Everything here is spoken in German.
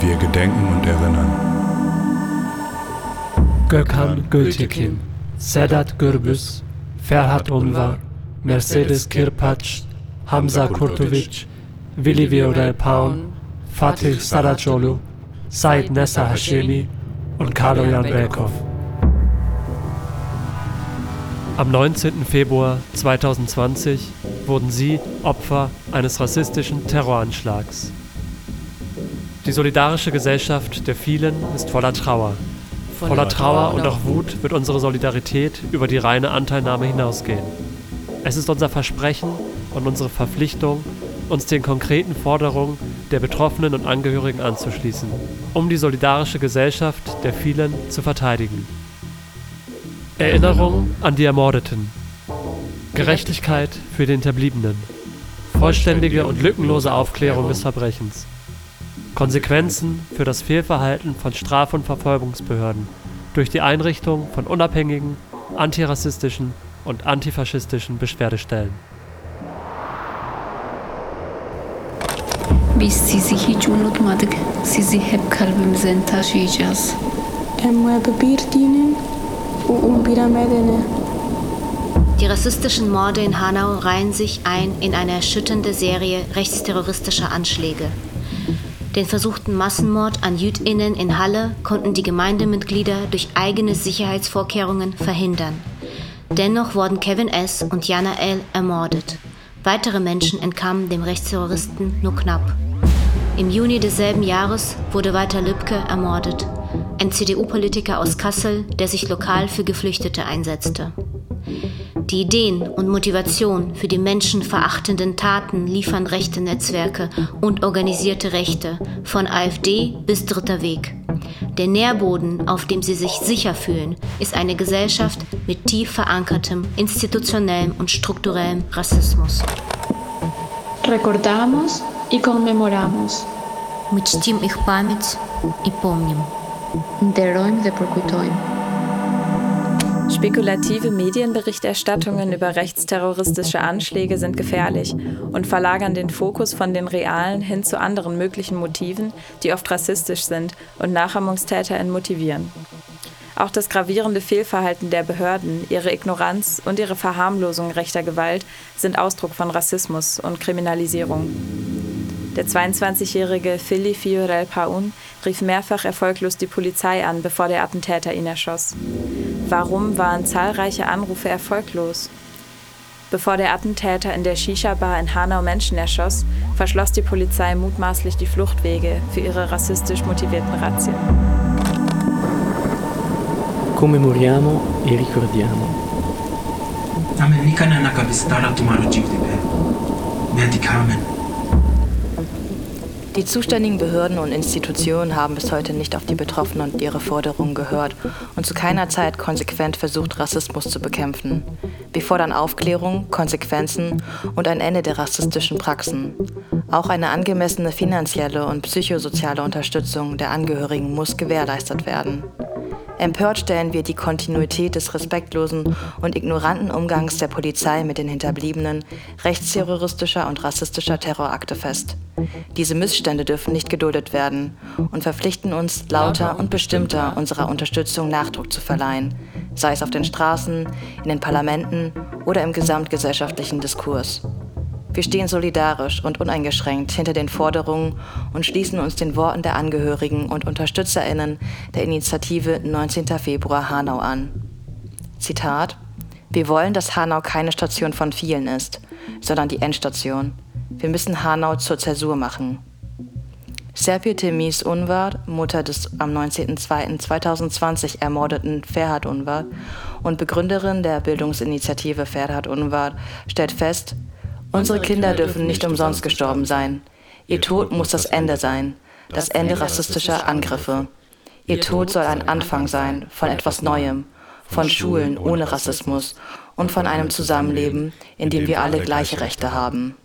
Wir gedenken und erinnern. Gökhan Gültekin, Sedat Gürbüz, Ferhat Unvar, Mercedes Kirpatsch, Hamza Kurtovic, Willi Viorel Paun, Fatih Saracoglu, Said Nessa Hashemi und Karlojan Belkov. Am 19. Februar 2020 wurden sie Opfer eines rassistischen Terroranschlags. Die solidarische Gesellschaft der vielen ist voller Trauer. Voller Trauer und auch Wut wird unsere Solidarität über die reine Anteilnahme hinausgehen. Es ist unser Versprechen und unsere Verpflichtung, uns den konkreten Forderungen der Betroffenen und Angehörigen anzuschließen, um die solidarische Gesellschaft der vielen zu verteidigen. Erinnerung an die Ermordeten. Gerechtigkeit für die Hinterbliebenen. Vollständige und lückenlose Aufklärung des Verbrechens. Konsequenzen für das Fehlverhalten von Straf- und Verfolgungsbehörden durch die Einrichtung von unabhängigen, antirassistischen und antifaschistischen Beschwerdestellen. Biz sizi hiç unutmadık. Sizi hep kalbimizden taşıyacağız. Emwe bebir dinin. Die rassistischen Morde in Hanau reihen sich ein in eine erschütternde Serie rechtsterroristischer Anschläge. Den versuchten Massenmord an JüdInnen in Halle konnten die Gemeindemitglieder durch eigene Sicherheitsvorkehrungen verhindern. Dennoch wurden Kevin S. und Jana L. ermordet. Weitere Menschen entkamen dem Rechtsterroristen nur knapp. Im Juni desselben Jahres wurde Walter Lübcke ermordet, ein CDU-Politiker aus Kassel, der sich lokal für Geflüchtete einsetzte. Die Ideen und Motivation für die menschenverachtenden Taten liefern rechte Netzwerke und organisierte Rechte, von AfD bis Dritter Weg. Der Nährboden, auf dem sie sich sicher fühlen, ist eine Gesellschaft mit tief verankertem institutionellem und strukturellem Rassismus. Recordamos y conmemoramos. Мы чтим их память и помним. Nderojmë dhe përkujtojmë. Spekulative Medienberichterstattungen über rechtsterroristische Anschläge sind gefährlich und verlagern den Fokus von den realen hin zu anderen möglichen Motiven, die oft rassistisch sind und NachahmungstäterInnen motivieren. Auch das gravierende Fehlverhalten der Behörden, ihre Ignoranz und ihre Verharmlosung rechter Gewalt sind Ausdruck von Rassismus und Kriminalisierung. Der 22-jährige Philly Fiorel Paun rief mehrfach erfolglos die Polizei an, bevor der Attentäter ihn erschoss. Warum waren zahlreiche Anrufe erfolglos? Bevor der Attentäter in der Shisha-Bar in Hanau Menschen erschoss, verschloss die Polizei mutmaßlich die Fluchtwege für ihre rassistisch motivierten Razzien. Commemoriamo e ricordiamo. Amerika na kabistara tumaro jivdibe. Medikamen. Die zuständigen Behörden und Institutionen haben bis heute nicht auf die Betroffenen und ihre Forderungen gehört und zu keiner Zeit konsequent versucht, Rassismus zu bekämpfen. Wir fordern Aufklärung, Konsequenzen und ein Ende der rassistischen Praxen. Auch eine angemessene finanzielle und psychosoziale Unterstützung der Angehörigen muss gewährleistet werden. Empört stellen wir die Kontinuität des respektlosen und ignoranten Umgangs der Polizei mit den Hinterbliebenen rechtsterroristischer und rassistischer Terrorakte fest. Diese Missstände dürfen nicht geduldet werden und verpflichten uns, lauter und bestimmter unserer Unterstützung Nachdruck zu verleihen, sei es auf den Straßen, in den Parlamenten oder im gesamtgesellschaftlichen Diskurs. Wir stehen solidarisch und uneingeschränkt hinter den Forderungen und schließen uns den Worten der Angehörigen und Unterstützerinnen der Initiative 19. Februar Hanau an. Zitat Wir wollen, dass Hanau keine Station von vielen ist, sondern die Endstation. Wir müssen Hanau zur Zäsur machen. Serpil Temis Unvar, Mutter des am 19.02.2020 ermordeten Ferhat Unvar und Begründerin der Bildungsinitiative Ferhat Unvar, stellt fest, Unsere Kinder dürfen nicht umsonst gestorben sein. Ihr Tod muss das Ende sein, das Ende rassistischer Angriffe. Ihr Tod soll ein Anfang sein von etwas Neuem, von Schulen ohne Rassismus und von einem Zusammenleben, in dem wir alle gleiche Rechte haben.